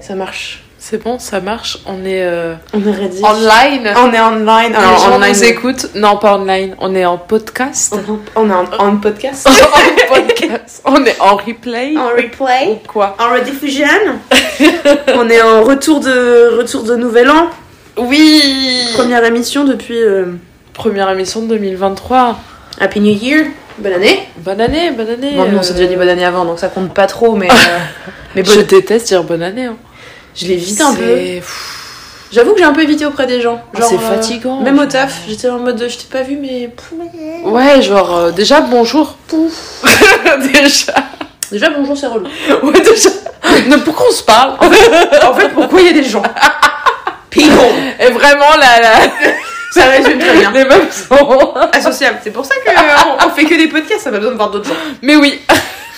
Ça marche. C'est bon, ça marche. On est euh, On est ready. online. On est online. Les Alors, gens online. nous écoutent. Non, pas online. On est en podcast. On, on est en, en podcast. en podcast. On est en replay. en replay. Ou quoi? En rediffusion. on est en retour de, retour de Nouvel An. Oui Première émission depuis euh, Première émission de 2023. Happy New Year. Bonne année. Bonne année, bonne année. Bon, nous, on s'est euh, déjà dit bonne année avant, donc ça compte pas trop, mais. euh, Je déteste dire bonne année. hein. je l'évite un peu. J'avoue que j'ai un peu évité auprès des gens. Ah, Genre, c'est euh, fatigant. Même au taf, j'étais en mode je t'ai pas vu, mais. Ouais, genre, euh, déjà bonjour. déjà. Déjà, bonjour, c'est relou. Ouais, déjà. Mais pourquoi on se parle? En fait, pourquoi il y a des gens? People Et vraiment, la, la... Ça résume très bien. les mêmes sont. Associable. C'est pour ça qu'on on fait que des podcasts, ça pas besoin de voir d'autres gens. Mais oui,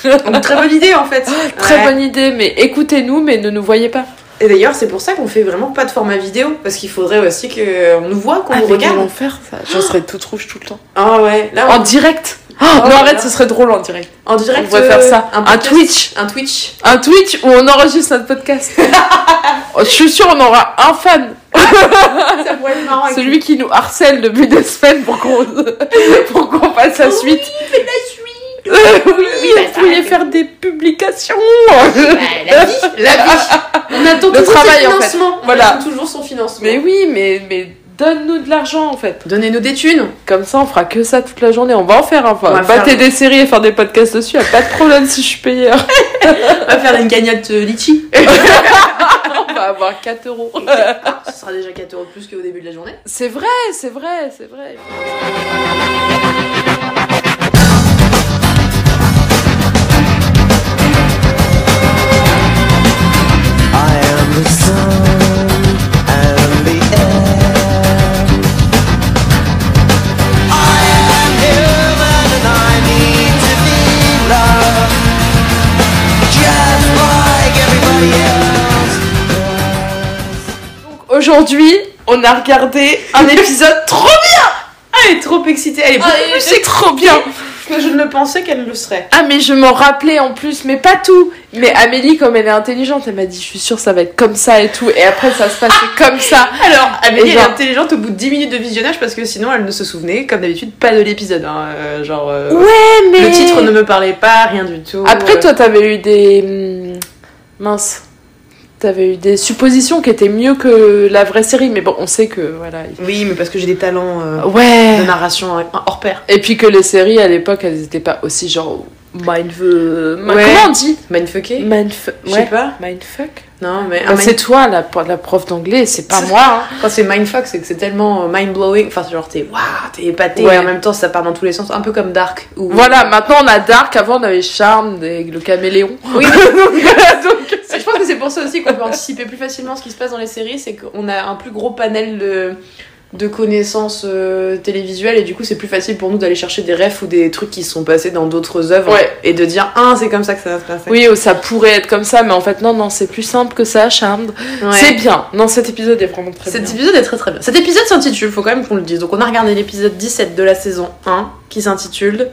Donc, très bonne idée en fait. très Ouais. bonne idée, mais écoutez-nous, mais ne nous voyez pas. Et d'ailleurs, c'est pour ça qu'on fait vraiment pas de format vidéo. Parce qu'il faudrait aussi qu'on nous voit, qu'on nous mais regarde. comment faire ça Je serais toute rouge tout le temps. Ah ouais, là, En direct Oh, Oh Non, arrête, ce serait drôle en direct. en direct. on pourrait faire ça. Un podcast. Twitch. Un Twitch. Un Twitch où on enregistre notre podcast. Oh, Je suis sûre, on aura un fan. ça pourrait être marrant. avec- Celui qui nous harcèle depuis des semaines pour qu'on pour qu'on fasse la suite. Oui, fais la suite. Euh, oui, Oui, bah, vous ça- faire des publications. Bah, la vie, la vie. On attend Le toujours travail, son en fait. financement. On Voilà. attend toujours son financement. Mais oui, mais, mais donne-nous de l'argent en fait. Donnez-nous des thunes. Comme ça, on fera que ça toute la journée. On va en faire un On va Battez faire- des séries et faire des podcasts dessus. Y a pas de problème si je suis payeur. On va faire une cagnotte euh, litchi. on va avoir 4 euros. Ce sera déjà 4 euros de plus qu'au début de la journée. C'est vrai, c'est vrai, c'est vrai. Aujourd'hui, on a regardé un épisode trop bien. Ah, elle est trop excitée. Elle est beaucoup plus C'est trop bien. Que je ne pensais qu'elle le serait. Ah mais je m'en rappelais en plus, mais pas tout. Mais Amélie, comme elle est intelligente, elle m'a dit, je suis sûre ça va être comme ça et tout. Et après ça se passait comme ça. Alors, Amélie, elle est intelligente au bout de 10 minutes de visionnage parce que sinon elle ne se souvenait, comme d'habitude, pas de l'épisode. hein. Euh, genre, euh, Ouais, mais le titre ne me parlait pas, rien du tout. Après Euh, toi, t'avais eu des hum, mince. T'avais eu des suppositions qui étaient mieux que la vraie série, mais bon, on sait que voilà. il- Oui, mais parce que j'ai des talents euh, Ouais. de narration euh, hors pair. Et puis que les séries à l'époque, elles étaient pas aussi genre mind Ouais. Comment on dit Mindfucké? Mindfuck. Je sais pas. Mindfuck? Non, mais Bah, c'est toi la, la prof d'anglais, c'est pas moi. hein. quand c'est mindfuck, c'est que c'est tellement mind blowing. Enfin, genre, t'es waouh, t'es épaté. Ouais. Et en même temps, ça part dans tous les sens. Un peu comme Dark. Où... Voilà, maintenant on a Dark, avant on avait Charme, des- le caméléon. Oui, Donc, C'est- Je pense que c'est pour ça aussi qu'on peut anticiper plus facilement ce qui se passe dans les séries, c'est qu'on a un plus gros panel de, de connaissances euh, télévisuelles et du coup c'est plus facile pour nous d'aller chercher des refs ou des trucs qui se sont passés dans d'autres œuvres Ouais. et de dire ah c'est comme ça que ça va se passer. Oui, ça pourrait être comme ça, mais en fait, non, non, c'est plus simple que ça, Charmed. Ouais. C'est bien. Non, cet épisode est vraiment très Cet bien. épisode est très très bien. Cet épisode s'intitule, faut quand même qu'on le dise. Donc on a regardé l'épisode 17 de la saison 1 qui s'intitule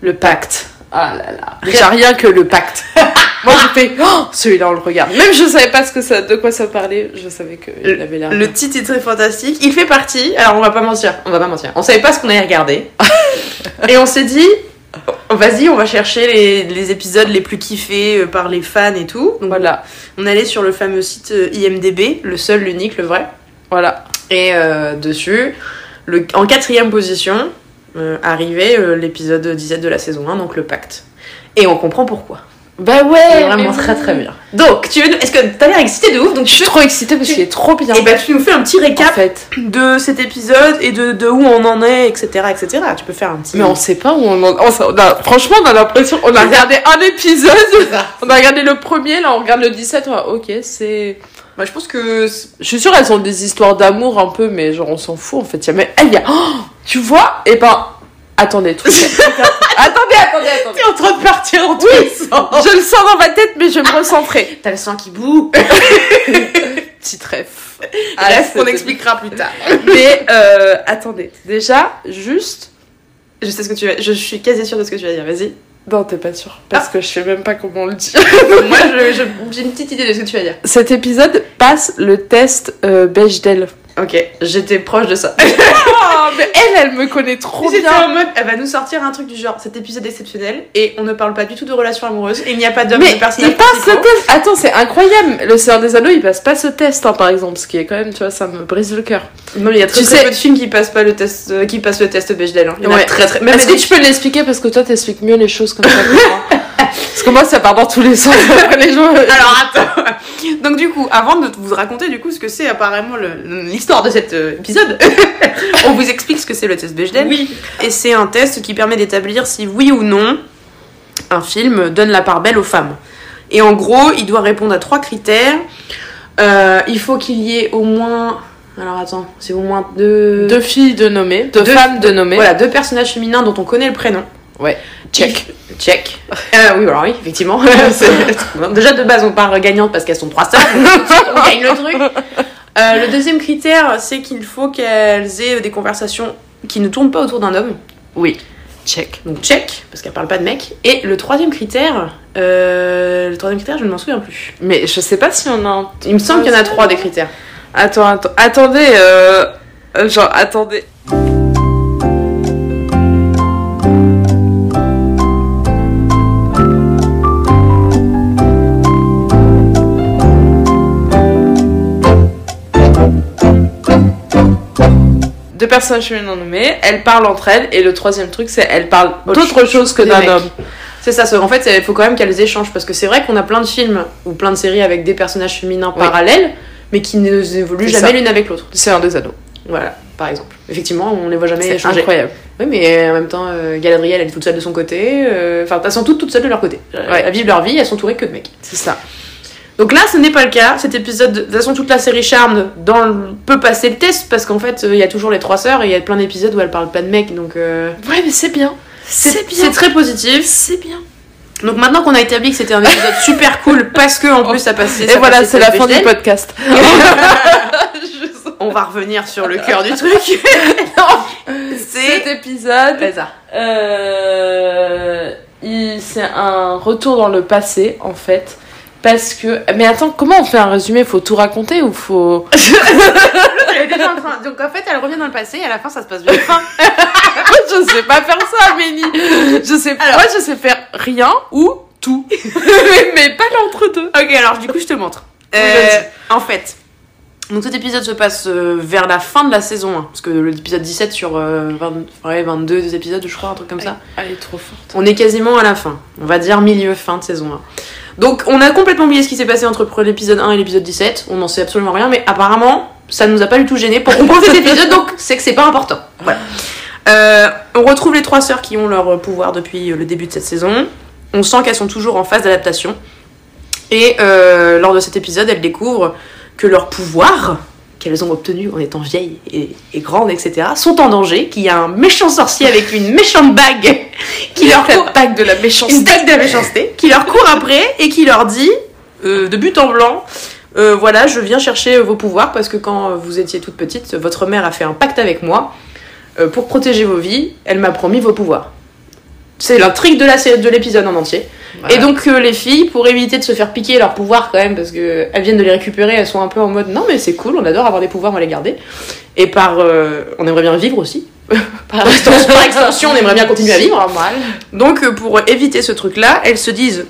Le Pacte. Ah là là. Déjà rien que le pacte. Moi j'ai fait, oh, celui-là on le regarde. Même je savais pas ce que ça, de quoi ça parlait, je savais qu'il avait l'air. Le titre est très fantastique. Il fait partie. Alors on va pas mentir, on va pas mentir. On savait pas ce qu'on allait regarder. et on s'est dit, vas-y, on va chercher les, les épisodes les plus kiffés euh, par les fans et tout. Donc Voilà, on allait sur le fameux site euh, IMDB, le seul, l'unique, le vrai. voilà. Et euh, dessus, le, en quatrième position, arrivait euh, l'épisode 17 de la saison 1, donc le pacte. Et on comprend pourquoi. Bah ouais, C'est vraiment très très bien. Donc, tu veux, est-ce que t'as l'air excité de ouf? Donc Je suis trop excitée parce qu'il est trop bien. Et bah tu nous fais un petit en récap fait. de cet épisode et de, de où on en est, etc., etc. Tu peux faire un petit. Mais on sait pas où on en on on a- Franchement, on a l'impression. On a regardé un épisode. On a regardé le premier, là on regarde le 17. On va, ok, c'est. Bah, je pense que Je suis sûre, elles ont des histoires d'amour un peu, mais genre on s'en fout en fait. Y a mais. Ah, y a... Oh, tu vois Et ben. Attendez, truc. attendez, attendez, attendez. t'es en train de partir en tous sens. Je le sens dans ma tête, mais je me recentrer. T'as le sang qui boue. Petit ref. Bref, on expliquera plus tard. Mais euh, attendez, déjà, juste, Je sais ce que tu vas. Je suis quasi sûre de ce que tu vas dire. Vas-y. Non, t'es pas sûr. Parce que je sais même pas comment on le dit. Moi, j'ai une petite idée de ce que tu vas dire. Cet épisode passe le test euh, Bechdel. Ok, j'étais proche de ça. Mais elle, elle me connaît trop J'étais bien. en mode, elle va nous sortir un truc du genre, cet épisode exceptionnel, et on ne parle pas du tout de relations amoureuses, il n'y a pas d'hommes Mais de il personnages passe ce principaux. test. Attends, c'est incroyable. Le Seigneur des Anneaux, il passe pas ce test, hein, par exemple. Ce qui est quand même, tu vois, ça me brise le cœur. Non, mais il y a très, Tu très sais- peu de films qui passent pas le test, euh, qui passent le test Bechdel. hein. Il y en a Ouais. très très. Même Est-ce des- que tu peux l'expliquer parce que toi, t'expliques mieux les choses comme ça que moi. Parce que moi, ça part dans tous les sens. les gens. Alors attends. Donc du coup, avant de vous raconter du coup ce que c'est apparemment le- l'histoire de cet euh, épisode, on vous explique ce que c'est le test Bechdel. Oui. Et c'est un test qui permet d'établir si oui ou non un film donne la part belle aux femmes. Et en gros, il doit répondre à trois critères. Euh, il faut qu'il y ait au moins. Alors attends, c'est au moins deux. Deux filles de nommer, deux, Deux- femmes de nommer. Voilà, deux personnages féminins dont on connaît le prénom. Ouais. Check. Check. Euh, oui, alors oui, effectivement. Déjà de base, on part gagnante parce qu'elles sont trois sœurs. on gagne le truc. Euh, le deuxième critère, c'est qu'il faut qu'elles aient des conversations qui ne tournent pas autour d'un homme. Oui. Check. Donc check, parce qu'elle parle pas de mec. Et le troisième critère, euh, le troisième critère, je ne m'en souviens plus. Mais je sais pas si on a un. Il me semble qu'il y en a trois des critères. Attends, attends. Attendez, euh. euh, Genre, attendez. Deux personnes féminines nommées, elles parlent entre elles, et le troisième truc, c'est elles parlent Autre d'autre chose que d'un homme. C'est ça, en fait, il faut quand même qu'elles échangent parce que c'est vrai qu'on a plein de films ou plein de séries avec des personnages féminins Oui. parallèles, mais qui ne évoluent jamais l'une avec l'autre. C'est un des anneaux. Voilà, par exemple. Effectivement, on les voit jamais C'est échanger. incroyable. Oui, mais en même temps, euh, Galadriel, elle est toute seule de son côté. euh, Enfin, elles sont toutes toutes seules de leur côté. Euh, Ouais. Elles vivent leur vie, elles sont entourées que de mecs. C'est ça. Donc là, ce n'est pas le cas. Cet épisode, de toute façon, toute la série Charmed dans le- peut passer le test parce qu'en fait, euh, il y a toujours les trois sœurs et il y a plein d'épisodes où elles parlent pas de mecs. Donc euh, Ouais, mais c'est bien. c'est C'est c'est bien. très positif. C'est bien. Donc maintenant qu'on a établi que c'était un épisode super cool parce que en plus ça passait. Et ça voilà, c'est la fin du podcast. On va revenir sur le cœur du truc. Cet épisode, euh, c'est un retour dans le passé, en fait. Parce que. Mais attends, comment on fait un résumé? Faut tout raconter ou faut? Elle est déjà en train. Donc en fait, elle revient dans le passé et à la fin, ça se passe bien. Je sais pas faire ça, Amélie. Je sais Alors- Moi, je sais faire rien ou tout. mais, mais pas l'entre-deux. Ok, alors du coup, je te montre. Euh, en fait, donc cet épisode se passe euh, vers la fin de la saison 1, parce que l'épisode 17 sur euh, 20 ouais, 22 épisodes, je crois, un truc comme ça. Elle est trop forte. On est quasiment à la fin, on va dire milieu fin de saison 1. Donc on a complètement oublié ce qui s'est passé entre l'épisode 1 et l'épisode 17, on n'en sait absolument rien, mais apparemment ça nous a pas du tout gêné pour comprendre cet épisode, donc c'est que c'est pas important. Voilà. Euh, on retrouve les trois sœurs qui ont leur pouvoir depuis euh, le début de cette saison. On sent qu'elles sont toujours en phase d'adaptation. Et euh, lors de cet épisode, elles découvrent que leurs pouvoirs qu'elles ont obtenus en étant vieilles et, et grandes, etc., sont en danger, qu'il y a un méchant sorcier avec une méchante bague qui leur court, bague de la une méchanceté. bague de la méchanceté, qui leur court après et qui leur dit, euh, de but en blanc, euh, voilà, je viens chercher vos pouvoirs parce que quand vous étiez toute petite, votre mère a fait un pacte avec moi euh, pour protéger vos vies. Elle m'a promis vos pouvoirs. C'est l'intrigue de la sé- de l'épisode en entier. Voilà. Et donc euh, les filles, pour éviter de se faire piquer leurs pouvoirs quand même, parce que elles viennent de les récupérer, elles sont un peu en mode non mais c'est cool, on adore avoir des pouvoirs, on va les garder. Et par, euh, on aimerait bien vivre aussi. par, extension, par extension, on aimerait bien continuer à vivre. Pas mal. Donc euh, pour éviter ce truc-là, elles se disent,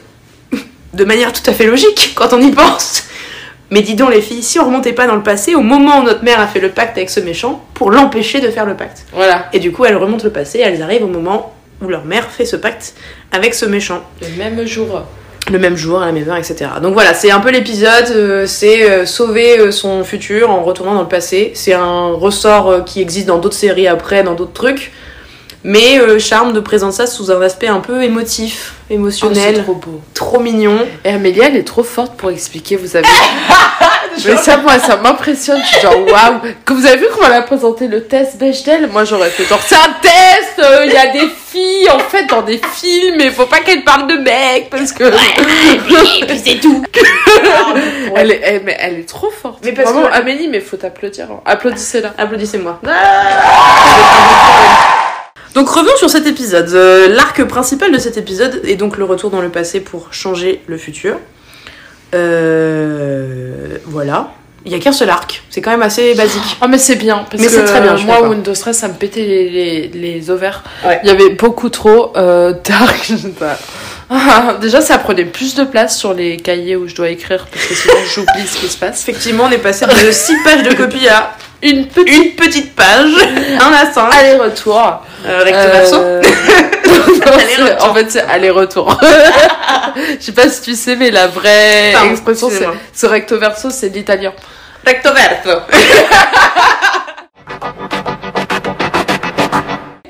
de manière tout à fait logique quand on y pense, mais dis donc les filles, si on remontait pas dans le passé, au moment où notre mère a fait le pacte avec ce méchant, pour l'empêcher de faire le pacte. Voilà. Et du coup, elles remontent le passé, elles arrivent au moment où leur mère fait ce pacte avec ce méchant. Le même jour. Le même jour, à la même heure, etc. Donc voilà, c'est un peu l'épisode, euh, c'est euh, sauver euh, son futur en retournant dans le passé. C'est un ressort qui existe dans d'autres séries après, dans d'autres trucs. Mais euh, Charme de présente ça sous un aspect un peu émotif, Oh, émotionnel, c'est trop beau. trop mignon. Et Amélie, elle est trop forte pour expliquer, vous savez. Mais ça, moi, ça m'impressionne. Je suis genre, waouh. Que vous avez vu comment elle a présenté le test Bechdel? Moi, j'aurais fait genre, c'est un test euh, Il y a des filles, en fait, dans des films, mais faut pas qu'elles parlent de mecs, parce que... Et puis c'est tout. elle, est, elle, mais elle est trop forte. Mais parce Vraiment, que- Amélie, mais faut t'applaudir. hein. Applaudissez-la. Applaudissez-moi. Donc revenons sur cet épisode. Euh, L'arc principal de cet épisode est donc le retour dans le passé pour changer le futur. Euh, voilà. Il y a qu'un seul arc. C'est quand même assez basique. Ah mais c'est bien parce Mais c'est très bien, je moi. Windows Stress ça me pétait les, les, les ovaires. Ouais. Il y avait beaucoup trop euh, pas. Ah, Déjà ça prenait plus de place sur les cahiers où je dois écrire parce que sinon j'oublie ce qui se passe. Effectivement, on est passé de 6 pages de copie à Une petite une petite page, un 5, aller-retour. euh, recto verso. Euh, non, Aller-retour. en fait c'est aller-retour. Je sais pas si tu sais mais la vraie Pardon, expression c'est ce recto verso c'est de l'italien. Recto verso.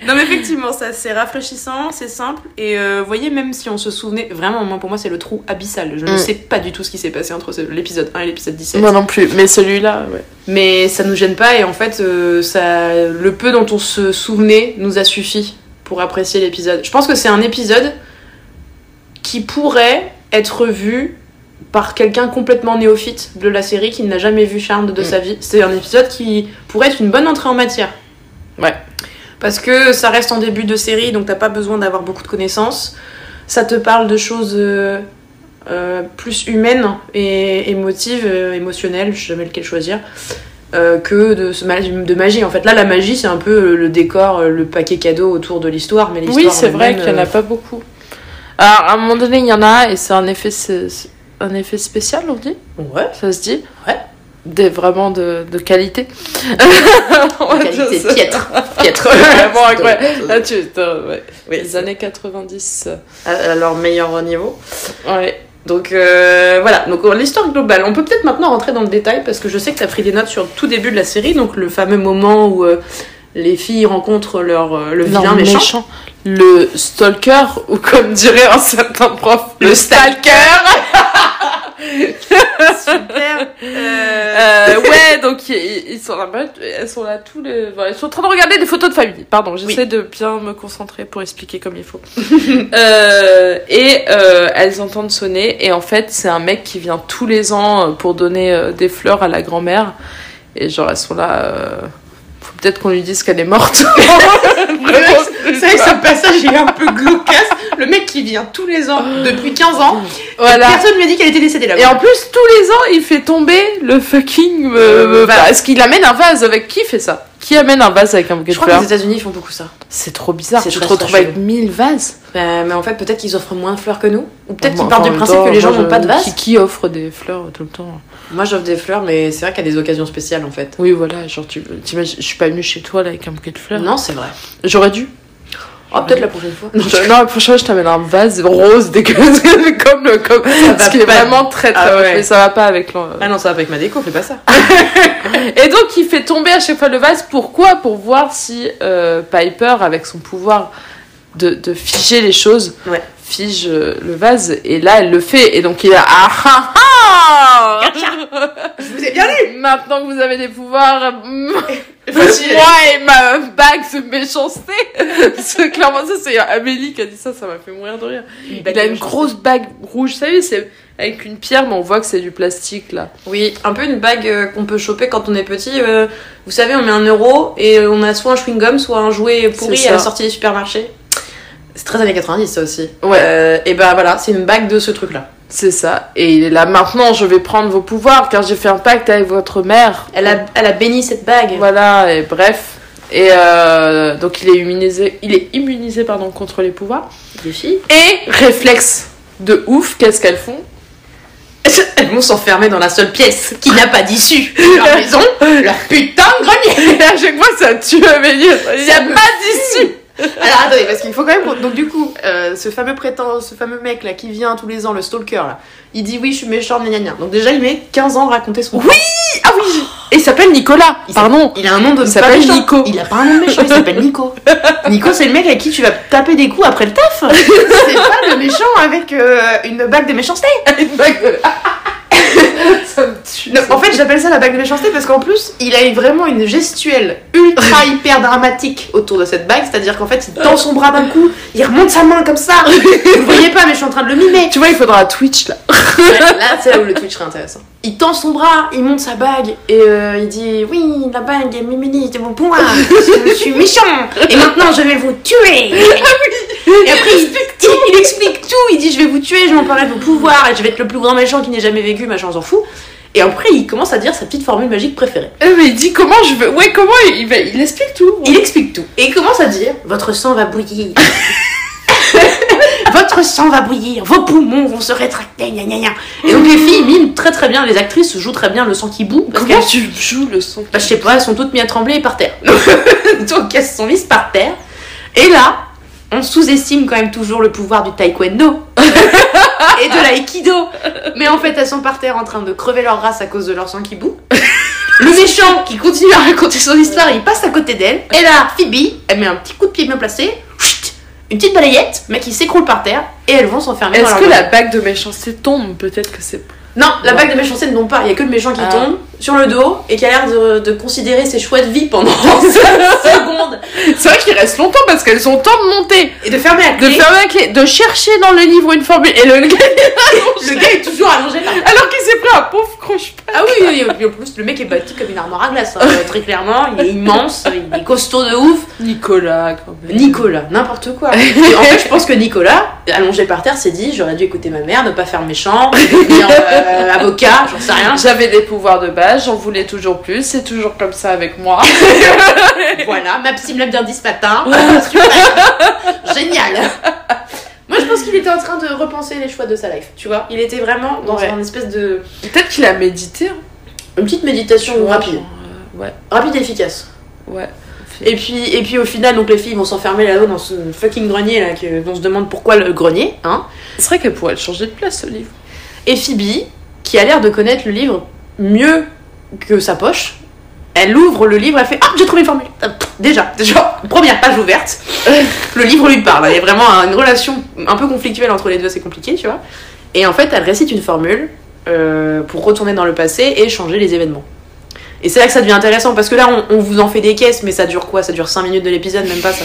Non mais effectivement, ça c'est rafraîchissant, c'est simple et euh, vous voyez même si on se souvenait vraiment moi pour moi c'est le trou abyssal. Je ne Mm. sais pas du tout ce qui s'est passé entre l'épisode 1 et l'épisode 17. Moi non plus mais celui-là ouais. Mais ça nous gêne pas et en fait euh, ça le peu dont on se souvenait nous a suffi pour apprécier l'épisode. Je pense que c'est un épisode qui pourrait être vu par quelqu'un complètement néophyte de la série qui n'a jamais vu Charmed de Mm. sa vie. C'est un épisode qui pourrait être une bonne entrée en matière. Ouais. Parce que ça reste en début de série, donc t'as pas besoin d'avoir beaucoup de connaissances. Ça te parle de choses euh, euh, plus humaines et émotives, euh, émotionnelles, je sais jamais lequel choisir, que de, de magie. En fait, là, la magie, c'est un peu le décor, le paquet cadeau autour de l'histoire. Mais Oui, c'est vrai qu'il n'y en a pas beaucoup. Alors, à un moment donné, il y en a et c'est un effet, un effet spécial, on dit? Ouais. Ça se dit? Ouais. Des, vraiment de, de qualité. De qualité piètre. Piètre. Vraiment incroyable. Là, tu, ouais. Oui, Les années 90. à, leur meilleur niveau. Ouais. Donc euh, voilà, donc euh, l'histoire globale. On peut peut-être maintenant rentrer dans le détail parce que je sais que tu as pris des notes sur le tout début de la série, donc le fameux moment où euh, les filles rencontrent leur, euh, le vilain méchant. Le stalker, ou comme dirait un certain prof, le, Le stalker. Super. Euh, ouais, donc ils, sont là, elles sont là tous les. voilà, ils sont en train de regarder des photos de famille. Pardon, j'essaie de bien me concentrer pour expliquer comme il faut. Euh, et euh, elles entendent sonner et en fait c'est un mec qui vient tous les ans euh, pour donner euh, des fleurs à la grand-mère. Et genre elles sont là. euh, Faut peut-être qu'on lui dise qu'elle est morte. C'est vrai que ce passage est un peu glaucasse. Le mec qui vient tous les ans, depuis 15 ans, voilà. et personne lui a dit qu'elle était décédée là Et en plus, tous les ans, il fait tomber le fucking euh, Euh, vase. vase. Parce qu'il amène un vase avec qui fait ça? Qui amène un vase avec un bouquet Je de crois que fleurs les États-Unis font beaucoup ça. C'est trop bizarre. Tu te retrouves avec 1000 vases. Euh, mais en fait, peut-être qu'ils offrent moins de fleurs que nous. Ou peut-être Moi, qu'ils partent en du principe temps, que les gens n'ont pas de je- vase. Qui, qui offre des fleurs tout le temps? Moi j'offre des fleurs, mais c'est vrai qu'il y a des occasions spéciales en fait. Oui, voilà. Genre, tu je suis pas venue chez toi là avec un bouquet de fleurs. Non, c'est vrai. J'aurais dû. Oh, peut-être la prochaine fois. Non, je- non, la prochaine fois, je t'amène un vase rose dégueulasse comme le comme parce va qu'il est vraiment très très Ah moche, ouais. mais ça va pas avec Ah non, ça va pas avec ma déco, fais pas ça. Et donc il fait tomber à chaque fois le vase. Pourquoi? Pour voir si euh, Piper, avec son pouvoir de, de figer les choses, Ouais. Fige euh, le vase. Et là, elle le fait. Et donc il a ah ah ah Je vous ai bien lu Maintenant que vous avez des pouvoirs, moi et ma bague de méchanceté. Que clairement, ça c'est Amélie qui a dit ça. Ça m'a fait mourir de rire. Il a une grosse bague rouge. Vous savez, c'est avec une pierre, mais on voit que c'est du plastique là. Oui, un peu une bague euh, qu'on peut choper quand on est petit. euh, vous savez, on met un euro et on a soit un chewing-gum, soit un jouet pourri C'est à la sortie des supermarchés. C'est très années 90 ça aussi. Ouais. Euh, et ben voilà, c'est une bague de ce truc-là. C'est ça. Et il est là maintenant, je vais prendre vos pouvoirs car j'ai fait un pacte avec votre mère. Elle a, elle a béni cette bague. Voilà, et bref. Et euh, donc il est immunisé, il est immunisé pardon, contre les pouvoirs. Des filles. Et réflexe de ouf, qu'est-ce qu'elles font? Elles vont s'enfermer dans la seule pièce qui n'a pas d'issue. Leur maison, leur putain de grenier. Et à chaque fois ça tue Amélie. Il n'y a pas d'issue. Alors attendez, parce qu'il faut quand même. Donc du coup, euh, ce fameux prétend, ce fameux mec là qui vient tous les ans, le stalker là, il dit oui, je suis méchant, gna gna. Donc déjà, il met 15 ans à raconter son. Oui, Ah oui Et il s'appelle Nicolas. Il Pardon. Il a un nom de Il s'appelle. Nico. Il a pas un nom de méchant, il s'appelle Nico. Nico, c'est le mec avec qui tu vas taper des coups après le taf. C'est pas le méchant avec euh, une bague de méchanceté. Une bague de- ça me tue. En fait, j'appelle ça la bague de méchanceté parce qu'en plus, il a vraiment une gestuelle ultra hyper dramatique autour de cette bague. C'est-à-dire qu'en fait, il tend son bras d'un coup, il remonte sa main comme ça. Vous voyez pas, mais je suis en train de le mimer. Tu vois, il faudra un Twitch là. Ouais, là, c'est là où le Twitch serait intéressant. Il tend son bras, il monte sa bague et euh, il dit Oui, la bague est mimini, c'est mon pouvoir, je suis méchant et maintenant je vais vous tuer. Et après, il, il- il explique tout, il dit Je vais vous tuer, je m'emparerai de vos pouvoirs et je vais être le plus grand méchant qui n'ait jamais vécu, machin, on s'en fout. Et après, il commence à dire sa petite formule magique préférée. Euh, mais il dit comment je veux. Ouais, comment il, il explique tout. Il explique tout. Et il commence à dire Votre sang va bouillir. Votre sang va bouillir, vos poumons vont se rétracter, gna gna gna. Et donc les filles miment très très bien, les actrices jouent très bien le sang qui boue. Parce Comment tu joues le son Bah, je sais pas, elles sont toutes mises à trembler et par terre. Donc elles se sont mises par terre. Et là, on sous-estime quand même toujours le pouvoir du taekwondo et de l'aïkido. Mais en fait, elles sont par terre en train de crever leur race à cause de leur sang qui bout. Le méchant qui continue à raconter son histoire, il passe à côté d'elle. Et là, Phoebe, elle met un petit coup de pied bien placé. Une petite balayette, mais qui s'écroule par terre. Et elles vont s'enfermer dans Est-ce que la bague de méchanceté tombe? Peut-être que c'est. Non, la bague de méchanceté ne tombe pas. Il y a que le méchant qui Ah. tombe sur le dos et qui a l'air de, de considérer ses choix de vie pendant 5 secondes C'est vrai qu'il reste longtemps parce qu'elles ont temps de monter, et de fermer la de clé. fermer la clé, de chercher dans le livre une formule. Et le gars, Le gars est toujours allongé par alors qu'il s'est pris un pauvre croche Ah oui, oui, oui, en plus, le mec est bâti comme une armoire à glace, hein, très clairement. Il est immense, il est costaud de ouf. Nicolas, quand même. Nicolas, n'importe quoi. En fait, je pense que Nicolas, allongé par terre, s'est dit j'aurais dû écouter ma mère, ne pas faire méchant, euh, avocat, j'en sais rien. J'avais des pouvoirs de base, j'en voulais toujours plus, c'est toujours comme ça avec moi. Voilà, ma psy me l'a bien dit ce matin. Super. Génial. Moi, je pense qu'il était en train de repenser les choix de sa life, tu vois. Il était vraiment dans Ouais. une espèce de. Peut-être qu'il a médité. hein. Une petite méditation vois, rapide. euh, ouais, Rapide et efficace. ouais. Et puis, et puis au final, donc les filles vont s'enfermer là-haut dans ce fucking grenier là, que, on se demande pourquoi le grenier, hein. C'est vrai qu'elle pourrait le changer de place ce livre. Et Phoebe, qui a l'air de connaître le livre mieux que sa poche, elle ouvre le livre, elle fait Ah, j'ai trouvé une formule Euh, déjà, première page ouverte, le livre lui parle. Il y a vraiment une relation un peu conflictuelle entre les deux, c'est compliqué, tu vois. Et en fait, elle récite une formule euh, pour retourner dans le passé et changer les événements. Et c'est là que ça devient intéressant parce que là, on, on vous en fait des caisses, mais ça dure quoi? Ça dure 5 minutes de l'épisode, même pas ça?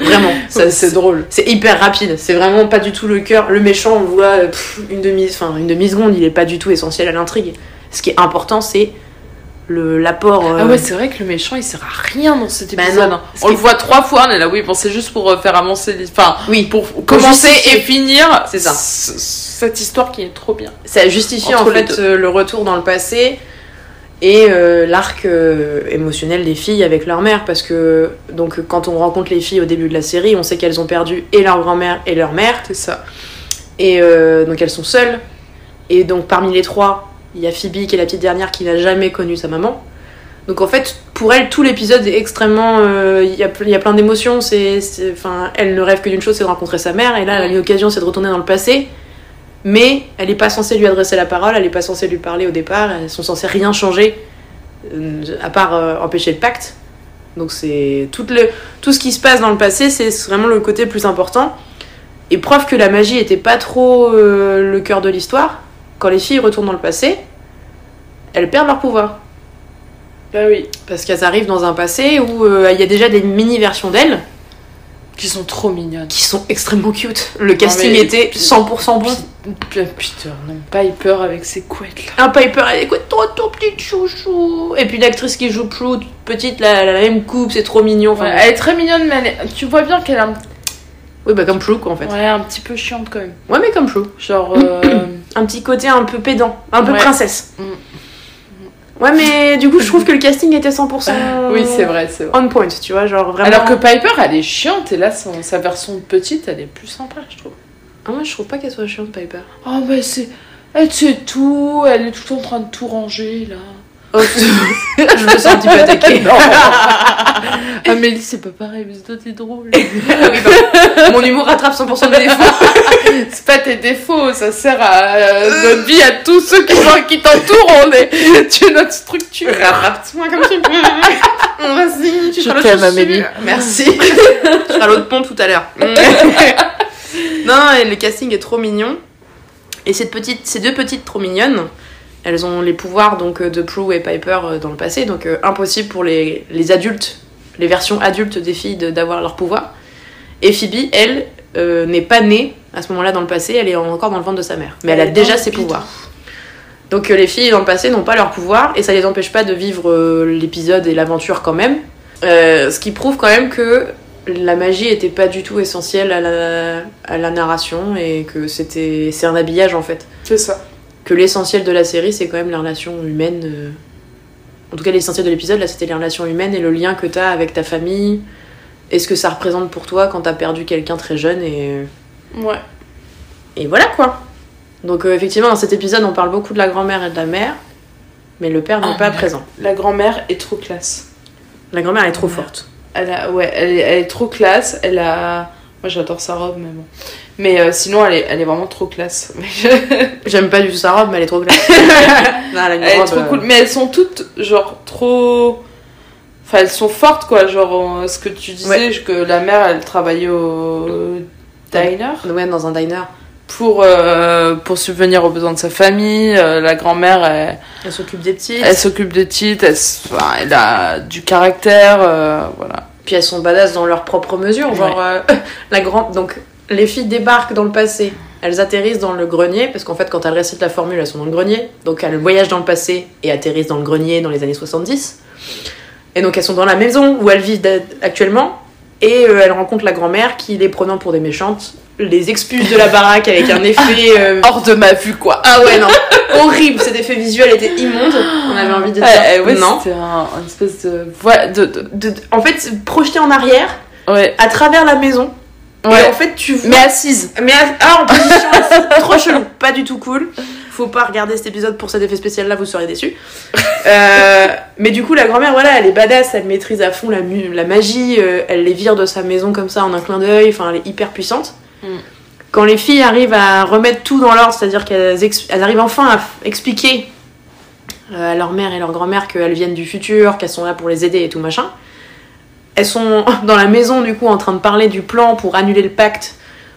Vraiment, c'est drôle. c'est hyper rapide, c'est vraiment pas du tout le cœur. Le méchant, on le voit euh, pff, une demi, enfin une demi seconde, il est pas du tout essentiel à l'intrigue. Ce qui est important, c'est le l'apport. euh, Ah ouais, c'est vrai que le méchant il sert à rien dans cet Bah épisode. non. hein. On le voit trois fois, on est là, oui, bon, c'est juste pour euh, faire avancer. Enfin, oui, pour commencer justifier. et finir C'est ça. cette histoire qui est trop bien. ça justifie Entre en fait euh, le retour dans le passé et euh, l'arc euh, émotionnel des filles avec leur mère parce que donc quand on rencontre les filles au début de la série, on sait qu'elles ont perdu et leur grand-mère et leur mère C'est ça. et euh, donc elles sont seules et donc parmi les trois, il y a Phoebe qui est la petite dernière qui n'a jamais connu sa maman. Donc en fait, pour elle, tout l'épisode est extrêmement. Il y, a, y a plein d'émotions. C'est, c'est- enfin, elle ne rêve que d'une chose, c'est de rencontrer sa mère. Et là, elle a l'occasion, c'est de retourner dans le passé. Mais elle n'est pas censée lui adresser la parole, elle n'est pas censée lui parler au départ. Elles sont censées rien changer, euh, à part euh, empêcher le pacte. Donc c'est tout, le, tout ce qui se passe dans le passé, c'est vraiment le côté le plus important. Et preuve que la magie était pas trop euh, le cœur de l'histoire, quand les filles retournent dans le passé, elles perdent leur pouvoir. Bah oui. Parce qu'elles arrivent dans un passé où euh, il y a déjà des mini-versions d'elles Qui sont trop mignonnes. qui sont extrêmement cute. Le casting mais- était 100% bon. Putain, non, Piper avec ses couettes là. Un Piper, est quoi, trop trop petite chouchou. Et puis l'actrice qui joue toute petite, la, la même coupe, c'est trop mignon. Enfin, Ouais, elle est très mignonne, mais est- tu vois bien qu'elle est un... Oui, bah comme Plou quoi en fait. Ouais, un petit peu chiante quand même. Ouais, mais comme Plou. Genre. euh, Un petit côté un peu pédant, un peu Ouais. princesse. Mm. Ouais, mais du coup, je trouve que le casting était 100%. Oui, c'est vrai, c'est vrai. On point, tu vois, genre vraiment. Alors que Piper, elle est chiante, et là, son- sa version petite, elle est plus sympa, je trouve. Ah, moi, je trouve pas qu'elle soit chiante, Piper. Oh, bah c'est. Elle sait tout, elle est tout le temps en train de tout ranger là. Oh, je me sens un petit peu attaquée. Amélie, c'est pas pareil, mais toi t'es drôle. Oui, bah, mon humour rattrape 100% de mes défauts. c'est pas tes défauts, ça sert à euh, notre vie, à tous ceux qui, sont- qui t'entourent, on est. Tu es notre structure. Rattrape-moi comme tu peux. Vas-y, tu Je feras l'autre. Amélie. Merci. tu feras l'autre pont tout à l'heure. non, et le casting est trop mignon. Et cette petite, ces deux petites trop mignonnes, elles ont les pouvoirs donc euh, de Prue et Piper euh, dans le passé, donc euh, impossible pour les, les adultes, les versions adultes des filles de- d'avoir leurs pouvoirs. Et Phoebe, elle, euh, n'est pas née à ce moment-là dans le passé, elle est encore dans le ventre de sa mère, mais elle, Elle a déjà ses pouvoirs. Donc euh, les filles dans le passé n'ont pas leurs pouvoirs et ça les empêche pas de vivre euh, l'épisode et l'aventure quand même. Ce qui prouve quand même que la magie était pas du tout essentielle à la, à la narration et que c'était c'est un habillage en fait. C'est ça. Que l'essentiel de la série c'est quand même les relations humaines. euh. En tout cas l'essentiel de l'épisode là c'était les relations humaines et le lien que t'as avec ta famille et ce que ça représente pour toi quand t'as perdu quelqu'un très jeune et Ouais. et voilà quoi. Donc euh, effectivement dans cet épisode on parle beaucoup de la grand-mère et de la mère mais le père n'est Ah, pas présent. La grand-mère est trop classe. La grand-mère est trop forte. Elle a, ouais, elle est, elle est trop classe. Elle a. Moi j'adore sa robe, mais bon. Mais euh, sinon, elle est, elle est vraiment trop classe. J'aime pas du tout sa robe, mais elle est trop classe. Non, elle a une elle est trop euh, cool. Mais elles sont toutes, genre, trop. Enfin, elles sont fortes, quoi. Genre, euh, ce que tu disais, que la mère, elle travaillait au diner Ouais, dans un diner. pour, euh, pour subvenir aux besoins de sa famille. Euh, la grand-mère, elle, Elle s'occupe des petites. elle s'occupe des titres. Elle, enfin, elle a du caractère. euh, voilà. Puis elles sont badass dans leur propre mesure. Genre, euh, la grande. Donc, les filles débarquent dans le passé. Elles atterrissent dans le grenier, parce qu'en fait, quand elles récitent la formule, elles sont dans le grenier. Donc, elles voyagent dans le passé et atterrissent dans le grenier dans les années 70. Et donc, elles sont dans la maison où elles vivent actuellement. Et euh, elles rencontrent la grand-mère qui, les prenant pour des méchantes, les expulse de la baraque avec un effet. euh, Hors de ma vue, quoi. Ah ouais, non. Horrible, cet effet visuel était immonde. On avait envie de dire ouais, non. C'était un, une espèce de. Ouais, de, de- en fait, projeté en arrière, ouais. à travers la maison. Et Ouais. en fait, tu vois. Mais assise. Mais à- ah, en position assise, trop chelou, pas du tout cool. Faut pas regarder cet épisode pour cet effet spécial là, vous serez déçus. Euh, mais du coup, la grand-mère, voilà, elle est badass, elle maîtrise à fond la, magie, euh, elle les vire de sa maison comme ça en un clin d'œil, enfin, elle est hyper puissante. Mm. Quand les filles arrivent à remettre tout dans l'ordre, c'est-à-dire qu'elles arrivent enfin à expliquer euh, à leur mère et leur grand-mère qu'elles viennent du futur, qu'elles sont là pour les aider et tout machin. Elles sont dans la maison du coup en train de parler du plan pour annuler le pacte,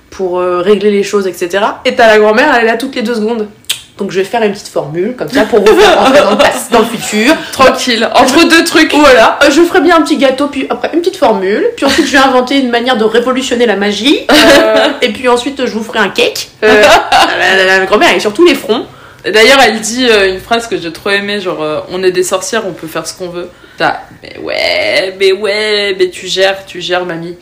pour euh, régler les choses, etc. Et t'as la grand-mère, elle est là toutes les deux secondes. Donc je vais faire une petite formule comme ça pour vous faire rentrer dans le, passé- dans le futur. Tranquille. Entre deux trucs. Voilà, euh, je ferai bien un petit gâteau, puis après une petite formule, puis ensuite je vais inventer une manière de révolutionner la magie, euh, et puis ensuite je vous ferai un cake. Euh, la, la- la grand-mère est sur tous les fronts. D'ailleurs, elle dit euh, une phrase que j'ai trop aimée, genre euh, on est des sorcières, on peut faire ce qu'on veut. T'as, mais ouais, mais ouais, mais tu gères, tu gères, mamie.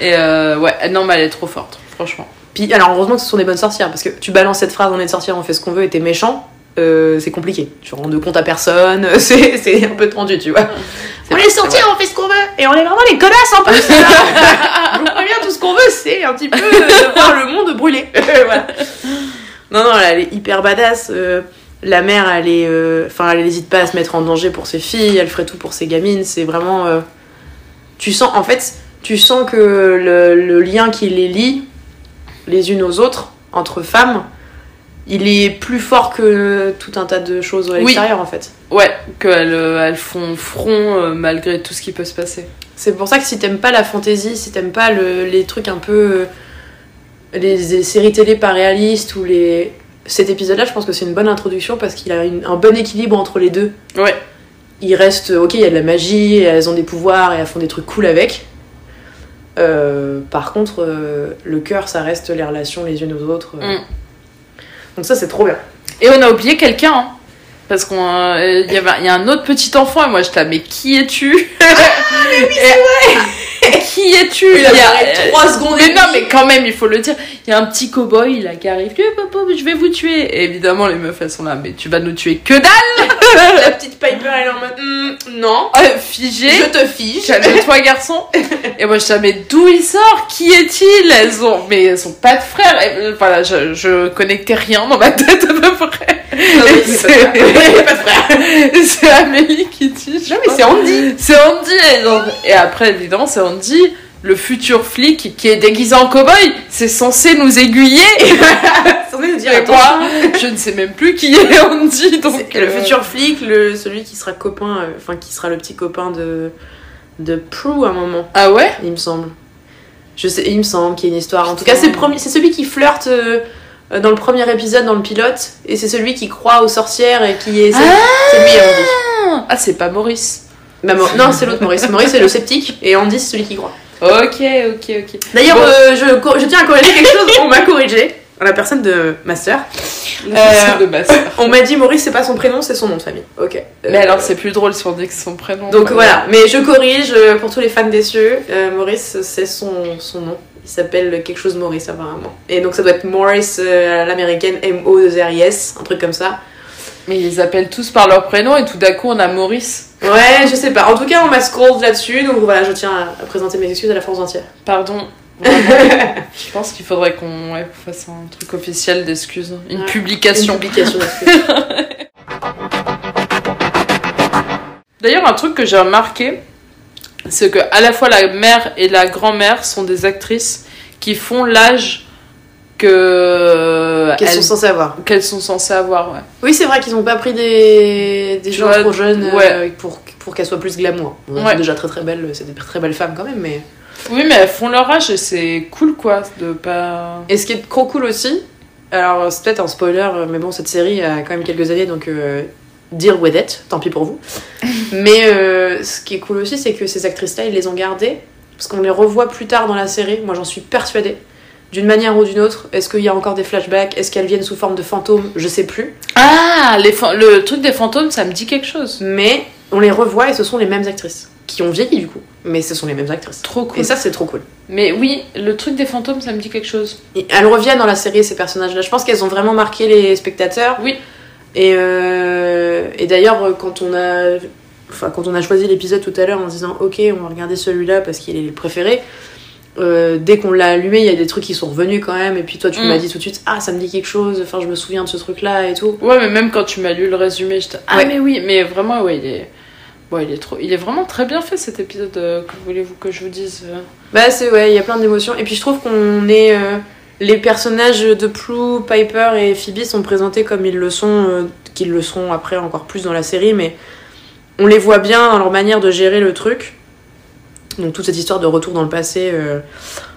Et euh, ouais, non, mais elle est trop forte, franchement. Puis alors heureusement que ce sont des bonnes sorcières, parce que tu balances cette phrase on est de sorcières, on fait ce qu'on veut et t'es méchant, euh, c'est compliqué. Tu rends de compte à personne, c'est un peu tendu, tu vois. On est sorcières, on fait ce qu'on veut, et on est vraiment les connasses en plus. Préviens, tout ce qu'on veut, c'est un petit peu euh, de voir le monde brûler. Voilà. Non, non, elle est hyper badass. euh, la mère, elle est, euh, enfin, elle n'hésite pas à se mettre en danger pour ses filles. Elle ferait tout pour ses gamines. C'est vraiment, euh, tu sens, en fait, tu sens que le, le lien qui les lie les unes aux autres entre femmes, il est plus fort que tout un tas de choses à Oui. l'extérieur, en fait. Ouais, qu'elles euh, elles font front euh, malgré tout ce qui peut se passer. C'est pour ça que si t'aimes pas la fantaisie, si t'aimes pas le- les trucs un peu. euh, les, les séries télé pas réalistes ou les. Cet épisode-là, je pense que c'est une bonne introduction parce qu'il a une- un bon équilibre entre les deux. Ouais. Il reste. Ok, il y a de la magie, elles ont des pouvoirs et elles font des trucs cool avec. Euh, par contre, euh, le cœur, ça reste les relations les unes aux autres. euh. Mm. Donc, ça, c'est trop bien. Et on a oublié quelqu'un, hein. Parce qu'il y, avait- il y a un autre petit enfant, et moi je là, mais qui es-tu? Ah, Qui es-tu? Il a y a- parlé trois secondes et Mais non, mais quand même, il faut le dire. Il y a un petit cow-boy là qui arrive. Eh, papa, je vais vous tuer. Et évidemment, les meufs elles sont là. Mais tu vas nous tuer que dalle la petite Piper, elle est en mode. Hmm, non, Euh, Figé. je te fiche. Calme-toi, garçon. Et moi, je dis, mais d'où il sort? Qui est-il? Elles ont, mais elles sont pas de frères. Et, euh, voilà, je, je connectais rien dans ma tête à peu près. Est est c'est Amélie qui dit. Non, mais c'est Andy. C'est Andy. Et, donc- et après, évidemment, c'est Andy, le futur flic qui est déguisé en cow-boy. C'est censé nous aiguiller. Censé nous dire moi, je ne sais même plus qui est Andy. Donc, C'est le euh, futur flic, le, celui qui sera copain, euh, enfin qui sera le petit copain de, de Prue à un moment, Ah ouais? Il me semble. Je sais, il me semble qu'il y a une histoire. En tout cas, c'est c'est celui qui flirte euh, dans le premier épisode, dans le pilote, et c'est celui qui croit aux sorcières et qui est. C'est c'est lui et Andy. Ah, c'est pas Maurice. Bah, non, c'est l'autre Maurice. Maurice c'est le sceptique et Andy c'est celui qui croit. Ok, ok, ok. D'ailleurs, Bon. euh, je, tiens à corriger quelque chose. On m'a corrigé. La personne de ma sœur. Euh, de ma sœur. On m'a dit Maurice, c'est pas son prénom, c'est son nom de famille. Ok. Euh, Mais alors, c'est plus drôle si on dit que c'est son prénom. Donc voilà, mais je corrige euh, pour tous les fans des cieux. euh, Maurice, c'est son, son nom. Il s'appelle quelque chose Maurice apparemment. Et donc ça doit être Maurice euh, à l'américaine, M-O-2-R-I-S, un truc comme ça. Mais ils les appellent tous par leur prénom et tout d'un coup, on a Maurice. Ouais, je sais pas. En tout cas, on m'a scroll là-dessus, donc voilà, je tiens à, à présenter mes excuses à la France entière. Pardon. Je pense qu'il faudrait qu'on ouais, fasse un truc officiel d'excuses. Une Ouais. publication. Une publication d'excuses. D'ailleurs, un truc que j'ai remarqué, c'est que à la fois la mère et la grand-mère sont des actrices qui font l'âge que Qu'elles elles- sont censées avoir. qu'elles sont censées avoir. Ouais. Oui, c'est vrai qu'ils ont pas pris des, des gens vois, trop jeunes euh, pour, pour qu'elles soient plus glamour. Bon, elles Ouais. sont déjà très très belles, c'est des très belles femmes quand même, mais. Oui, mais elles font leur âge et c'est cool quoi de pas. Et ce qui est trop cool aussi, alors c'est peut-être un spoiler, mais bon, cette série a quand même quelques années, donc euh, deal with it, tant pis pour vous. mais euh, ce qui est cool aussi, c'est que ces actrices-là, ils les ont gardées, parce qu'on les revoit plus tard dans la série, moi j'en suis persuadée. D'une manière ou d'une autre, est-ce qu'il y a encore des flashbacks? Est-ce qu'elles viennent sous forme de fantômes? Je sais plus. Ah, les le truc des fantômes, ça me dit quelque chose. Mais on les revoit et ce sont les mêmes actrices. Qui ont vieilli du coup. Mais ce sont les mêmes actrices. Trop cool. Et ça, c'est trop cool. Mais oui, le truc des fantômes, ça me dit quelque chose. Et elles reviennent dans la série, ces personnages-là. Je pense qu'elles ont vraiment marqué les spectateurs. Oui. Et, euh, et d'ailleurs, quand on a. Enfin, quand on a choisi l'épisode tout à l'heure en se disant ok, on va regarder celui-là parce qu'il est le préféré, euh, dès qu'on l'a allumé, il y a des trucs qui sont revenus quand même. Et puis toi, tu Mm. m'as dit tout de suite ah, ça me dit quelque chose, enfin, je me souviens de ce truc-là et tout. Ouais, mais même quand tu m'as lu le résumé, j'étais ah Ouais. mais oui, mais vraiment ouais, il est ouais, il est trop il est vraiment très bien fait cet épisode euh, que voulez-vous que je vous dise. Bah, c'est ouais, il y a plein d'émotions. Et puis je trouve qu'on est. les personnages de Plou, Piper et Phoebe sont présentés comme ils le sont, euh, qu'ils le seront après encore plus dans la série, mais on les voit bien dans leur manière de gérer le truc. Donc toute cette histoire de retour dans le passé euh,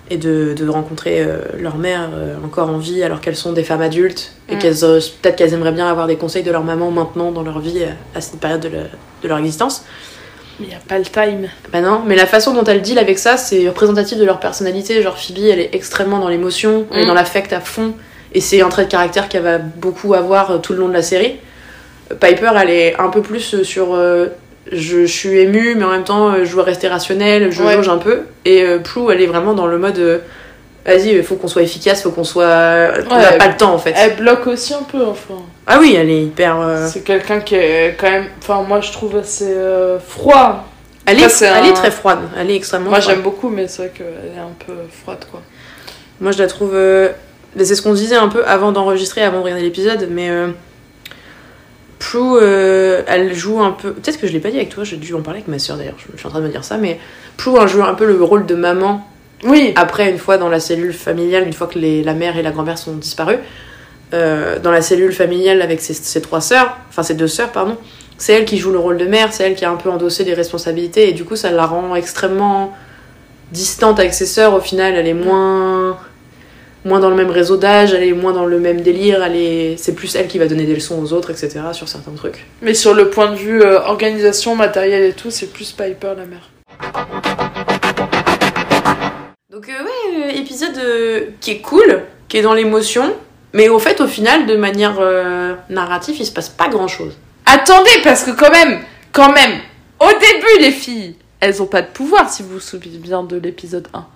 et de, de rencontrer euh, leur mère encore en vie alors qu'elles sont des femmes adultes et Mm. qu'elles peut-être qu'elles aimeraient bien avoir des conseils de leur maman maintenant dans leur vie à cette période de leur existence. Mais il y a pas le time. Bah non, mais la façon dont elle deal avec ça, c'est représentatif de leur personnalité. Genre Phoebe, elle est extrêmement dans l'émotion, elle est Mm. dans l'affect à fond, et c'est un trait de caractère qu'elle va beaucoup avoir euh, tout le long de la série. Euh, Piper, elle est un peu plus euh, sur euh, je, je suis émue, mais en même temps, je dois rester rationnelle, je Ouais. jauge un peu. Et euh, Plou, elle est vraiment dans le mode euh, vas-y, il faut qu'on soit efficace, faut qu'on soit. on n'a pas le temps en fait. Elle bloque aussi un peu enfin. Ah oui, elle est hyper. euh, C'est quelqu'un qui est quand même enfin moi je trouve assez euh, froid. Elle, est, elle un- est très froide, elle est extrêmement Moi j'aime beaucoup mais c'est vrai qu'elle est un peu froide quoi. Moi, je la trouve. euh, C'est ce qu'on disait un peu avant d'enregistrer, avant de regarder l'épisode, mais. Prue, euh, elle joue un peu. Peut-être que je l'ai pas dit avec toi, j'ai dû en parler avec ma soeur d'ailleurs, je je suis en train de me dire ça, mais Prue, elle joue un peu le rôle de maman Oui. après, une fois dans la cellule familiale, une fois que les, la mère et la grand-mère sont disparues. euh, dans la cellule familiale avec ses, ses trois sœurs, enfin ses deux sœurs, pardon, c'est elle qui joue le rôle de mère, c'est elle qui a un peu endossé des responsabilités, et du coup, ça la rend extrêmement distante avec ses sœurs. Au final, elle est moins moins dans le même réseau d'âge, elle est moins dans le même délire, elle est c'est plus elle qui va donner des leçons aux autres, etc. sur certains trucs. Mais sur le point de vue euh, organisation, matériel et tout, c'est plus Piper la mère. Donc euh, ouais, euh, épisode euh, qui est cool, qui est dans l'émotion, mais au fait, au final, de manière euh, narrative, il se passe pas grand chose. Attendez, parce que quand même, quand même, au début, les filles, elles ont pas de pouvoir, si vous vous souvenez bien de l'épisode 1.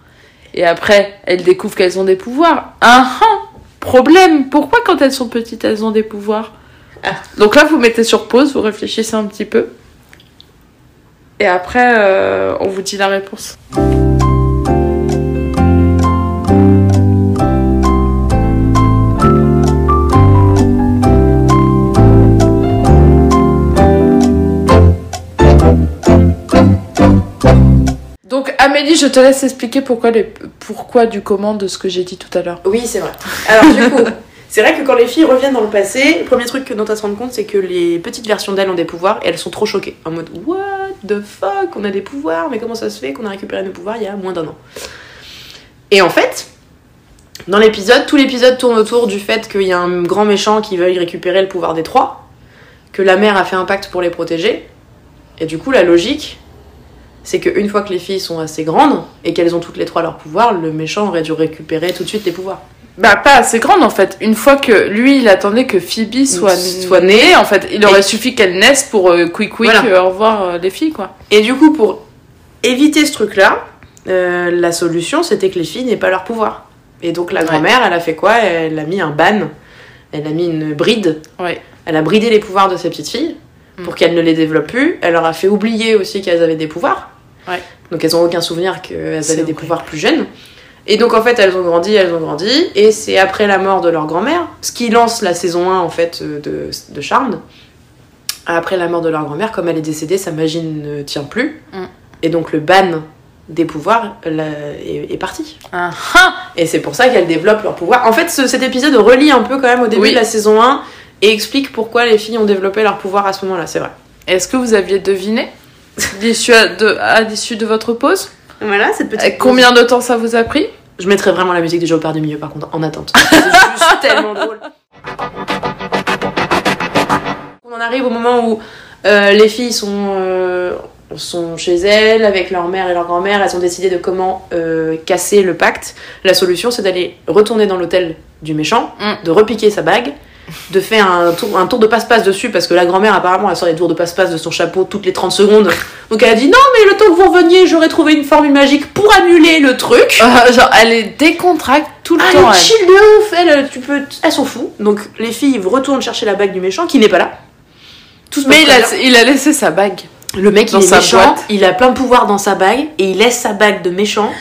Et après, elles découvrent qu'elles ont des pouvoirs. Ah ah Problème, pourquoi quand elles sont petites, elles ont des pouvoirs? Ah. Donc là, vous mettez sur pause, vous réfléchissez un petit peu. Et après, on vous dit la réponse. Amélie, je te laisse expliquer pourquoi, les... pourquoi du comment de ce que j'ai dit tout à l'heure. Oui, c'est vrai. Alors du coup, c'est vrai que quand les filles reviennent dans le passé, le premier truc dont elles se rendent compte, c'est que les petites versions d'elles ont des pouvoirs et elles sont trop choquées. En mode, what the fuck, on a des pouvoirs, mais comment ça se fait qu'on a récupéré nos pouvoirs il y a moins d'un an? Et en fait, Dans l'épisode, tout l'épisode tourne autour du fait qu'il y a un grand méchant qui veuille récupérer le pouvoir des trois, que la mère a fait un pacte pour les protéger, et du coup la logique, c'est qu'une fois que les filles sont assez grandes et qu'elles ont toutes les trois leur pouvoir, le méchant aurait dû récupérer tout de suite les pouvoirs. Bah, pas assez grande en fait. Une fois que lui, il attendait que Phoebe soit, Soit née, en fait, il aurait Et- suffi qu'elle naisse pour euh, quick quick Voilà. euh, au revoir euh, les filles quoi. Et du coup, pour éviter ce truc-là, euh, la solution c'était que les filles n'aient pas leur pouvoir. Et donc la Ouais. grand-mère, elle a fait quoi? Elle a mis un ban, elle a mis une bride, Ouais. elle a bridé les pouvoirs de ses petites filles pour qu'elles ne les développent plus. Elle leur a fait oublier aussi qu'elles avaient des pouvoirs. Ouais. Donc elles ont aucun souvenir qu'elles avaient des pouvoirs plus jeunes. Et donc en fait elles ont grandi, elles ont grandi, et c'est après la mort de leur grand-mère, ce qui lance la saison 1 en fait euh, de, de Charmed. Après la mort de leur grand-mère, comme elle est décédée, sa magie ne tient plus. Mm. Et donc le ban des pouvoirs là, est, est parti. Ah, ah Et c'est pour ça qu'elles développent leurs pouvoirs. En fait, ce- cet épisode relie un peu quand même au début Oui. de la saison 1 et explique pourquoi les filles ont développé leurs pouvoirs à ce moment-là, c'est vrai. Est-ce que vous aviez deviné l'issue à, de, à l'issue de votre pause Voilà, cette Euh, Combien de temps ça vous a pris? Je mettrais vraiment la musique des Géopards du milieu par contre en attente. C'est juste tellement drôle. On en arrive au moment où euh, les filles sont, euh, sont chez elles avec leur mère et leur grand-mère. Elles ont décidé de comment euh, casser le pacte. La solution, c'est d'aller retourner dans l'hôtel du méchant, Mm. de repiquer sa bague, de faire un tour, un tour de passe-passe dessus parce que la grand-mère, apparemment, elle sort des tours de passe-passe de son chapeau toutes les 30 secondes. Donc elle a dit non, mais le temps que vous reveniez, j'aurais trouvé une formule magique pour annuler le truc. Euh, Genre, elle est décontracte tout le Ah, temps. elle elle. chill de ouf, elle, tu peux, elles s'en fout. Donc les filles retournent chercher la bague du méchant qui n'est pas là. Tout Mais il a, il a laissé sa bague. le mec dans il est méchant, boîte. il a plein de pouvoirs dans sa bague et il laisse sa bague de méchant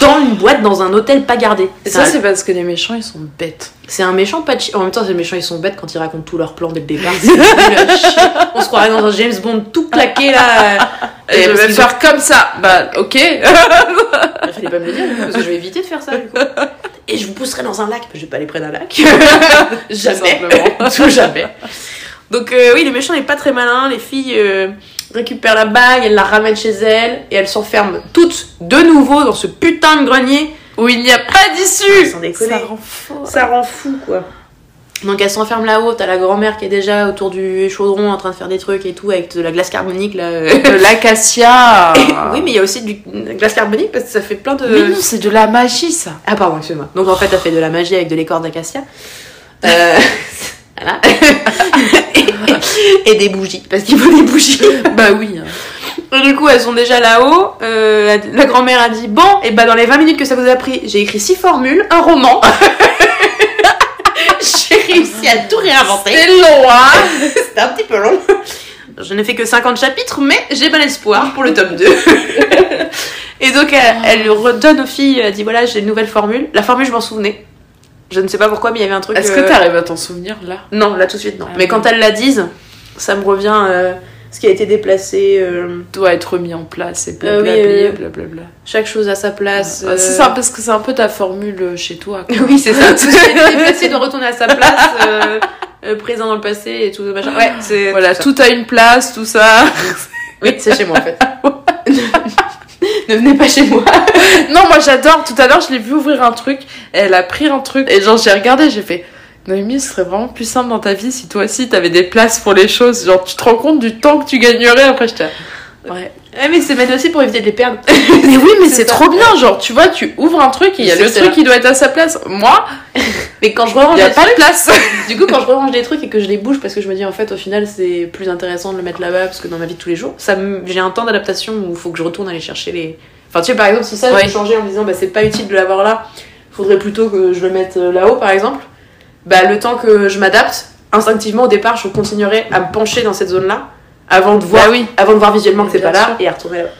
dans une boîte dans un hôtel pas gardé. Et ça, un- c'est parce que les méchants, ils sont bêtes. c'est un méchant pas chi- En même temps, ces méchants ils sont bêtes quand ils racontent tous leurs plans dès le départ. On se croirait dans un James Bond tout claqué là. Et je vais qu'ils faire comme ça. Bah, ok. Il fallait pas me le dire, parce que je vais éviter de faire ça, du coup. Et je vous pousserai dans un lac. Je vais pas aller près d'un lac. jamais. simplement. Tout jamais. Donc, euh, oui, le méchant n'est pas très malin. Les filles euh, récupèrent la bague, elles la ramènent chez elles, et elles s'enferment toutes de nouveau dans ce putain de grenier. Où il n'y a pas d'issue. Sans déconner. Ça rend fou. Ça rend fou, quoi. Donc, elles s'enferment là-haut. T'as la grand-mère qui est déjà autour du chaudron en train de faire des trucs et tout, avec de la glace carbonique, là. De l'acacia. oui, mais il y a aussi du de la glace carbonique parce que ça fait plein de. Mais non, c'est de la magie, ça. Ah pardon, excuse-moi. Donc en fait, t'as fait de la magie avec de l'écorce d'acacia. Euh, voilà. et, des bougies, parce qu'il faut des bougies. bah oui. hein. Et du coup, elles sont déjà là-haut. Euh, la grand-mère a dit Bon, et bah dans les 20 minutes que ça vous a pris, j'ai écrit 6 formules, un roman. j'ai réussi à tout réinventer. C'est long, hein. C'était un petit peu long. Je n'ai fait que 50 chapitres, mais j'ai bon espoir pour le tome 2. Et donc, elle, elle redonne aux filles, elle dit voilà, j'ai une nouvelle formule. La formule, je m'en souvenais. Je ne sais pas pourquoi, mais il y avait un truc. Est-ce euh, que t'arrives à t'en souvenir, là? Non, là tout de suite, non. Ah mais oui. quand elles la disent, ça me revient euh, ce qui a été déplacé, euh, Doit être mis en place et Euh, oui, blablabla. blablabla. chaque chose à sa place. Ah, C'est ça, parce que c'est un peu ta formule chez toi. oui, c'est ça. Tout ce qui a été déplacé doit retourner à sa place, présent dans le passé et tout, machin. Ouais, c'est. Voilà, ça. tout a une place, tout ça. Oui, c'est chez moi en fait. ne venez pas chez moi. non, moi j'adore. Tout à l'heure, je l'ai vu ouvrir un truc. Elle a pris un truc. Et genre, j'ai regardé, j'ai fait. Noémie, ce serait vraiment plus simple dans ta vie si toi aussi t'avais des places pour les choses. Genre, tu te rends compte du temps que tu gagnerais après. J'étais. Ouais. Ouais, mais c'est même aussi pour éviter de les perdre. Mais oui, mais C'est trop bien. Genre, tu vois, tu ouvres un truc et il y a le truc qui doit être à sa place. Moi, Mais quand je rerange il a pas de place. Du coup, quand je rerange des trucs et que je les bouge parce que je me dis en fait, au final, c'est plus intéressant de le mettre là-bas parce que dans ma vie de tous les jours, ça j'ai un temps d'adaptation où il faut que je retourne aller chercher les. Enfin, tu sais, par exemple, si ça, je Ouais. vais changer en me disant bah c'est pas utile de l'avoir là, faudrait plutôt que je le mette euh, là-haut par exemple, bah le temps que je m'adapte, instinctivement au départ, je continuerai à me pencher dans cette zone-là avant de voir, Bah oui. avant de voir visuellement que c'est pas là et à retourner là-bas.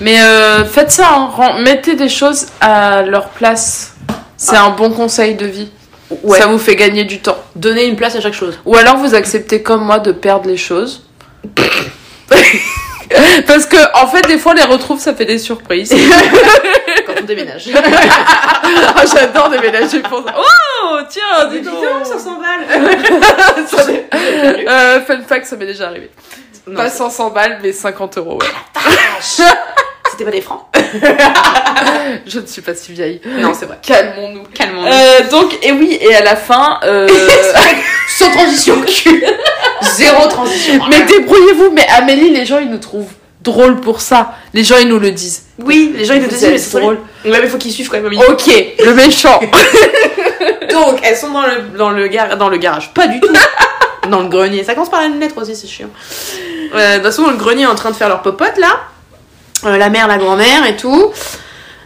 Mais euh, faites ça, hein. Mettez des choses à leur place. C'est un bon conseil de vie. Ouais. Ça vous fait gagner du temps. Donner une place à chaque chose. Ou alors vous acceptez comme moi de perdre les choses. Parce que en fait des fois les retrouves ça fait des surprises. Quand on déménage. Ah, J'adore déménager pour ça. Oh tiens dis donc. ça s'emballe. Euh, fun fact ça m'est déjà arrivé. Non, Pas 500 balles mais 50 euros ouais. C'était pas des francs. Je ne suis pas si vieille. Non, c'est vrai. Calmons-nous. Calmons-nous. Euh, donc, et oui, et à la fin, euh, Sans transition, cul. Zéro transition. mais débrouillez-vous. Mais Amélie, les gens, ils nous trouvent drôles pour ça. Les gens, ils nous le disent. Oui, les gens ils nous disent, mais c'est drôle. Ouais, mais faut qu'ils suivent quand même. Ok, le méchant. Donc, elles sont dans le, dans le, gar- dans le garage. Pas du tout. dans le grenier. Ça commence par une lettre aussi, c'est chiant. Euh, de toute façon, dans le grenier, en train de faire leur popote, là. Euh, la mère, la grand-mère et tout.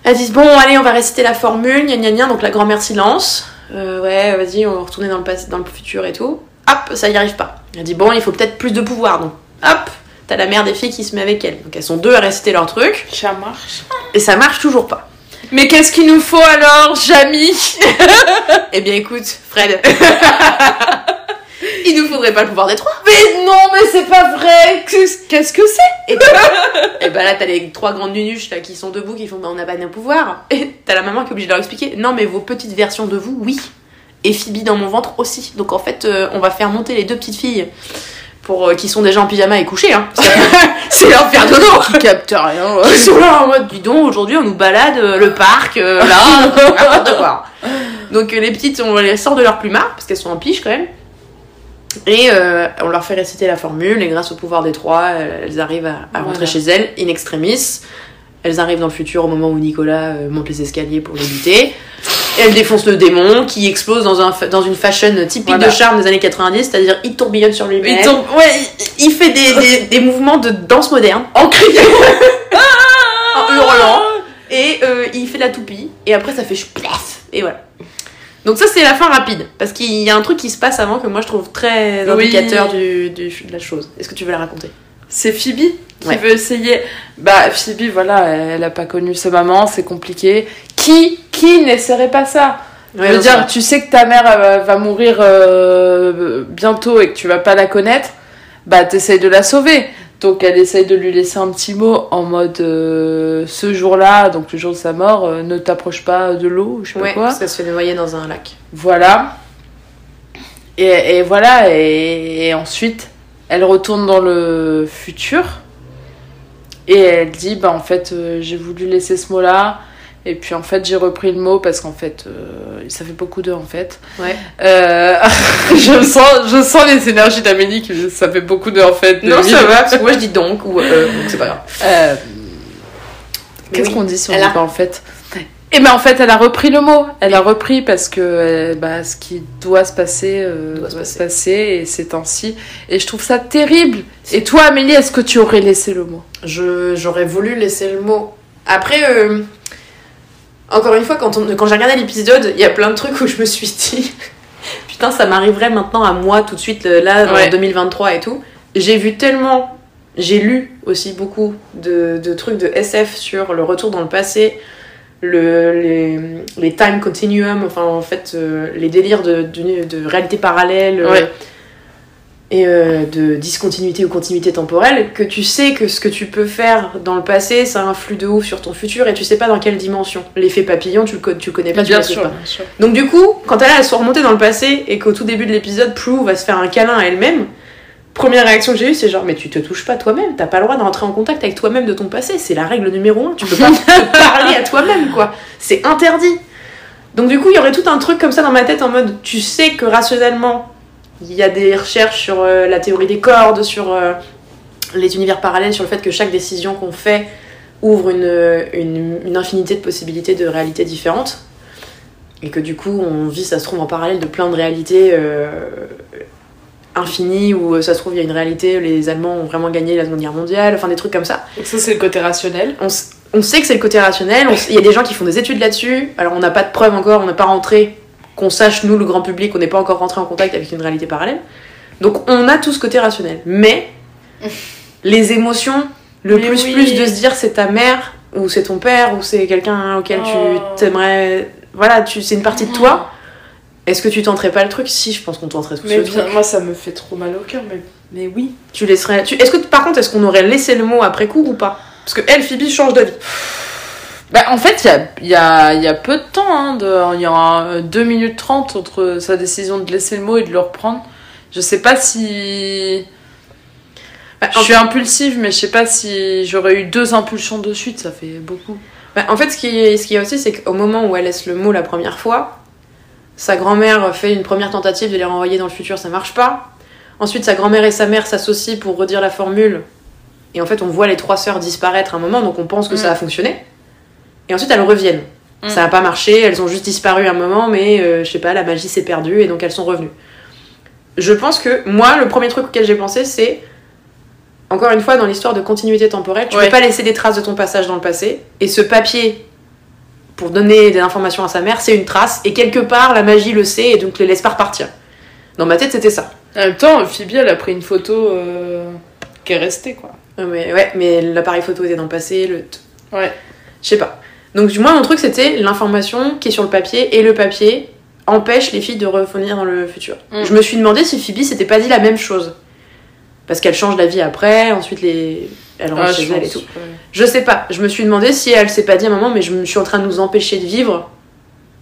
Elles disent, bon, allez, on va réciter la formule, gna gna gna. Donc, la grand-mère silence. Euh, ouais, vas-y, on va retourner dans le, passé, dans le futur et tout. Hop, ça y arrive pas. Elle dit, bon, il faut peut-être plus de pouvoir. Donc, hop, t'as la mère des filles qui se met avec elle. Donc, elles sont deux à réciter leur truc. Ça marche. Et ça marche toujours pas. Mais qu'est-ce qu'il nous faut alors, Jamie Eh bien, écoute, Fred. il nous faudrait pas le pouvoir des trois. Mais non, mais c'est pas vrai. Qu'est-ce que c'est? Et, et bah là, t'as les trois grandes nunuches là, qui sont debout, qui font bah, on n'a pas de pouvoir. Et t'as la maman qui est obligée de leur expliquer non, mais vos petites versions de vous, oui. Et Phoebe dans mon ventre aussi. Donc en fait, euh, on va faire monter les deux petites filles pour euh, qui sont déjà en pyjama et couchées. Hein, c'est leur faire dodo. Qui capte rien. Ils sont là en mode dis donc, aujourd'hui on nous balade euh, le parc, là, n'importe quoi. Donc les petites, on les sort de leur plumard parce qu'elles sont en piche quand même. Et euh, on leur fait réciter la formule, et grâce au pouvoir des trois, elles elles arrivent à, à rentrer Voilà. chez elles, in extremis. Elles arrivent dans le futur au moment où Nicolas euh, monte les escaliers pour les buter. Et elles défoncent le démon qui explose dans, un, dans une fashion typique Voilà. de charme des années 90, c'est-à-dire il tourbillonne sur lui-même. Il tombe- Ouais, Il fait des, des, des mouvements de danse moderne en criant. en hurlant et euh, il fait de la toupie et après ça fait plaf et voilà. Donc ça c'est la fin rapide parce qu'il y a un truc qui se passe avant que moi je trouve très Oui. indicateur du, du- de la chose. Est-ce que tu veux la raconter? C'est Phoebe qui Ouais. veut essayer. Bah, Phoebe, voilà, elle a pas connu sa maman, c'est compliqué. Qui, qui n'essaierait pas ça? Je veux dire, tu sais que ta mère va- va mourir euh, bientôt et que tu vas pas la connaître, bah t'essayes de la sauver. Donc elle essaye de lui laisser un petit mot en mode euh, ce jour-là, donc le jour de sa mort, euh, ne t'approche pas de l'eau, je sais Ouais, pas quoi. parce qu'elle se fait noyer dans un lac. Voilà. Et, et voilà, et, et ensuite, elle retourne dans le futur. Et elle dit, bah en fait, euh, j'ai voulu laisser ce mot-là. Et puis en fait, j'ai repris le mot parce qu'en fait, euh, ça fait beaucoup d'eux en fait. Ouais. Euh, je, sens, je sens les énergies d'Amélie qui ça fait beaucoup d'eux en fait. Non, ça va, parce que moi je dis donc, ou euh, donc c'est pas grave. Qu'est-ce oui, qu'on dit si on dit a- pas en fait Et ben en fait, elle a repris le mot. Elle a repris parce que bah, ce qui doit se passer euh, Doit doit, se se passer et c'est ainsi. Et je trouve ça terrible. Et toi, Amélie, est-ce que tu aurais laissé le mot? Je- J'aurais voulu laisser le mot. Après, euh, encore une fois, quand, on- quand j'ai regardé l'épisode, il y a plein de trucs où je me suis dit, putain, ça m'arriverait maintenant à moi tout de suite, là, en Ouais. 2023 et tout. J'ai vu tellement, j'ai lu aussi beaucoup de, de trucs de SF sur le retour dans le passé, le, les, les time continuum, enfin en fait, euh, les délires de, de, de réalité parallèle. euh, Ouais. Et euh, de discontinuité ou continuité temporelle, que tu sais que ce que tu peux faire dans le passé, ça influe de ouf sur ton futur et tu sais pas dans quelle dimension. L'effet papillon, tu le, tu le connais pas, tu le pas. bien sûr. Donc du coup, quand elle elle soit remontée dans le passé et qu'au tout début de l'épisode, Prue va se faire un câlin à elle-même, première réaction que j'ai eue, c'est genre, mais tu te touches pas toi-même, t'as pas le droit d'entrer en contact avec toi-même de ton passé, c'est la règle numéro un, tu peux pas te parler à toi-même, quoi. C'est interdit. Donc du coup, il y aurait tout un truc comme ça dans ma tête en mode, tu sais que rationnellement, il y a des recherches sur euh, la théorie des cordes, sur euh, les univers parallèles, sur le fait que chaque décision qu'on fait ouvre une, une, une infinité de possibilités de réalités différentes. Et que du coup, on vit, ça se trouve, en parallèle de plein de réalités euh, infinies, où ça se trouve, il y a une réalité, les Allemands ont vraiment gagné la Seconde Guerre mondiale, enfin des trucs comme ça. Donc ça, c'est le côté rationnel. On, on sait que c'est le côté rationnel, il y a des gens qui font des études là-dessus, alors on n'a pas de preuves encore, on n'est pas rentré, qu'on sache, nous, le grand public, on n'est pas encore rentré en contact avec une réalité parallèle. Donc on a tout ce côté rationnel. Mais les émotions, le Mais plus oui. plus de se dire c'est ta mère, ou c'est ton père, ou c'est quelqu'un auquel Oh. tu t'aimerais... Voilà, tu, c'est une partie de toi. Est-ce que tu tenterais pas le truc? Si, je pense qu'on tenterait tous Mais le bien, truc. moi, ça me fait trop mal au cœur, mais, mais oui. Tu laisserais... Tu... Est-ce que, par contre, est-ce qu'on aurait laissé le mot après coup ou pas? Parce que elle, Phoebe, change d'avis. Bah, en fait, il y a, y, a, y a peu de temps. hein, il y a 2 minutes 30 entre sa décision de laisser le mot et de le reprendre. Je sais pas si. Bah, Je suis impulsive, mais je sais pas si j'aurais eu deux impulsions de suite, ça fait beaucoup. bah, en fait, ce qui est, ce qui est aussi, c'est qu'au moment où elle laisse le mot la première fois, sa grand-mère fait une première tentative de les renvoyer dans le futur, ça marche pas. Ensuite, sa grand-mère et sa mère s'associent pour redire la formule. Et en fait, on voit les trois sœurs disparaître un moment, donc on pense que ça Mm. a fonctionné. Et ensuite, elles reviennent. Mm. Ça n'a pas marché, elles ont juste disparu un moment, mais euh, je sais pas, la magie s'est perdue et donc elles sont revenues. Je pense que moi, le premier truc auquel j'ai pensé, c'est encore une fois dans l'histoire de continuité temporelle, tu Ouais. peux pas laisser des traces de ton passage dans le passé. Et ce papier, pour donner des informations à sa mère, c'est une trace. Et quelque part, la magie le sait et donc les laisse pas repartir. Dans ma tête, c'était ça. En même temps, Phoebe, elle a pris une photo euh, qui est restée, quoi. Mais ouais, mais l'appareil photo était dans le passé, le. Ouais. Je sais pas. Donc du moins mon truc c'était l'information qui est sur le papier et le papier empêche les filles de revenir dans le futur. Mm. Je me suis demandé si Phoebe s'était pas dit la même chose. Parce qu'elle change la vie après, ensuite les... elle rentre Ah, chez elle et tout. ouais. Je sais pas. Je me suis demandé si elle s'est pas dit à un moment, mais je me suis en train de nous empêcher de vivre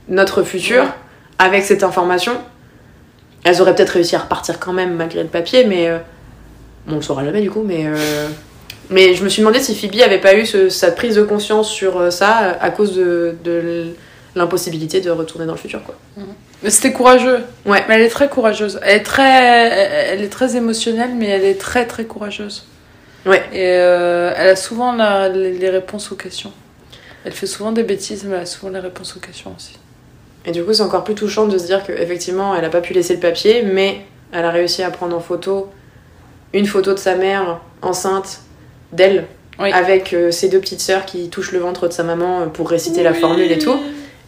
notre futur Ouais. avec cette information. Elles auraient peut-être réussi à repartir quand même malgré le papier, mais euh, bon, on le saura jamais du coup. Mais euh, mais je me suis demandé si Phoebe avait pas eu ce- sa prise de conscience sur euh, ça à cause de, de l'impossibilité de retourner dans le futur, quoi. Mais c'était courageux. Ouais. Mais elle est très courageuse. Elle est très, elle est très émotionnelle, mais elle est très très courageuse. Ouais. Et euh, elle a souvent la- les les réponses aux questions. Elle fait souvent des bêtises, mais elle a souvent les réponses aux questions aussi. Et du coup, c'est encore plus touchant de se dire qu'effectivement, elle a pas pu laisser le papier, mais elle a réussi à prendre en photo une photo de sa mère enceinte d'elle, Oui. avec euh, ses deux petites sœurs qui touchent le ventre de sa maman euh, pour réciter la formule et tout.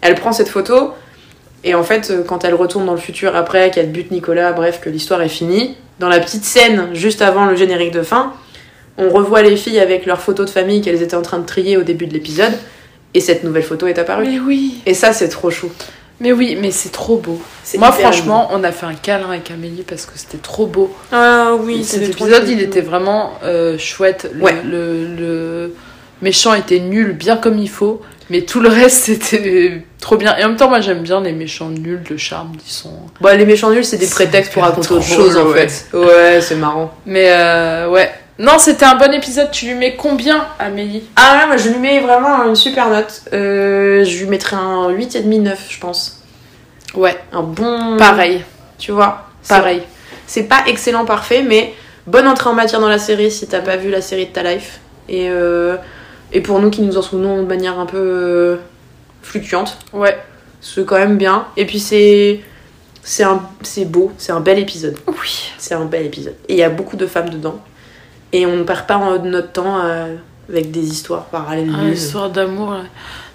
Elle prend cette photo, et en fait, euh, quand elle retourne dans le futur après, qu'elle bute Nicolas, bref, que l'histoire est finie, dans la petite scène juste avant le générique de fin, on revoit les filles avec leurs photos de famille qu'elles étaient en train de trier au début de l'épisode, et cette nouvelle photo est apparue. Mais oui. Et ça, c'est trop chou. Mais oui, mais c'est trop beau. Moi, franchement, on a fait un câlin avec Amélie parce que c'était trop beau. Ah oui, Cet épisode, il était vraiment euh, chouette. Le, Ouais. le, le méchant était nul, bien comme il faut. Mais tout le reste, c'était trop bien. Et en même temps, moi, j'aime bien les méchants nuls de charme, ils sont... Bah, les méchants nuls, c'est des prétextes pour raconter autre chose en ouais. fait. Ouais, c'est marrant. Mais euh, ouais. Non, c'était un bon épisode. Tu lui mets combien, Amélie? Ah ouais, moi je lui mets vraiment une super note. Euh, je lui mettrais un 8,5-9, je pense. Ouais, Un bon. pareil. Tu vois Pareil. C'est pas excellent, parfait, mais bonne entrée en matière dans la série si t'as pas vu la série de ta life. Et, euh, et pour nous qui nous en souvenons de manière un peu euh, fluctuante, Ouais. c'est quand même bien. Et puis c'est. C'est un... beau, c'est un bel épisode. Oui. C'est un bel épisode. Et il y a beaucoup de femmes dedans. Et on ne perd pas notre temps euh, avec des histoires parallèles. Ah, histoire d'amour.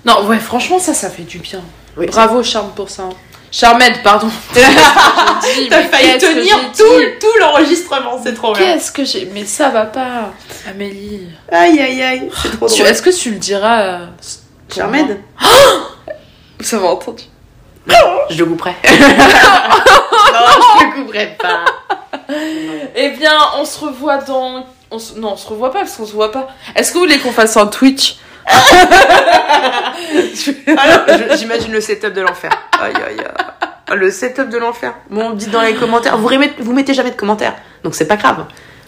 Non, ouais, franchement, ça, ça fait du bien. Oui, Bravo, Charme, pour ça. Charmed, pardon. T'as failli tenir tout, tout l'enregistrement, c'est trop bien. Qu'est-ce que j'ai. Mais ça va pas. Amélie. Aïe aïe aïe, c'est trop Tu- drôle. Est-ce que tu le diras euh, Charmed Ça va entendu. Je le couperai. non, je le couperai pas. Eh bien, on se revoit dans. On se- Non, on se revoit pas parce qu'on se voit pas. Est-ce que vous voulez qu'on fasse un Twitch? Je- j'imagine le setup de l'enfer. Aïe aïe aïe. Le setup de l'enfer. Bon, dites dans les commentaires. Vous, remettez- vous mettez jamais de commentaires, donc c'est pas grave.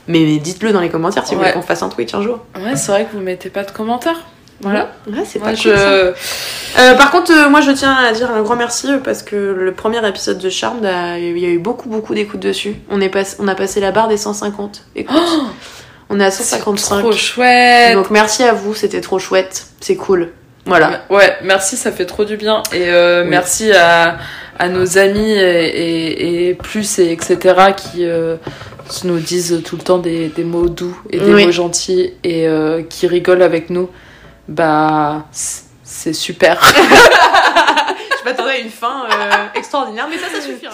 Mais dites-le dans les commentaires si vous voulez qu'on fasse un Twitch un jour. Ouais, c'est vrai que vous mettez pas de commentaires. Voilà. Ouais, c'est pas je. cool, ça. Euh, par contre, euh, moi je tiens à dire un grand merci euh, parce que le premier épisode de Charmed, il y a eu beaucoup beaucoup d'écoutes dessus. On, est pass- on a passé la barre des 150 écoutes. On est à C'est 155. trop chouette. Donc merci à vous, c'était trop chouette. C'est cool. Voilà. Ouais, merci, ça fait trop du bien. Et euh, Oui. merci à, à nos amis et, et, et plus et etc. qui euh, nous disent tout le temps des, des mots doux et des Oui. mots gentils et euh, qui rigolent avec nous. Bah, c'est super. Je m'attendais à une fin euh, extraordinaire, mais ça, ça suffira.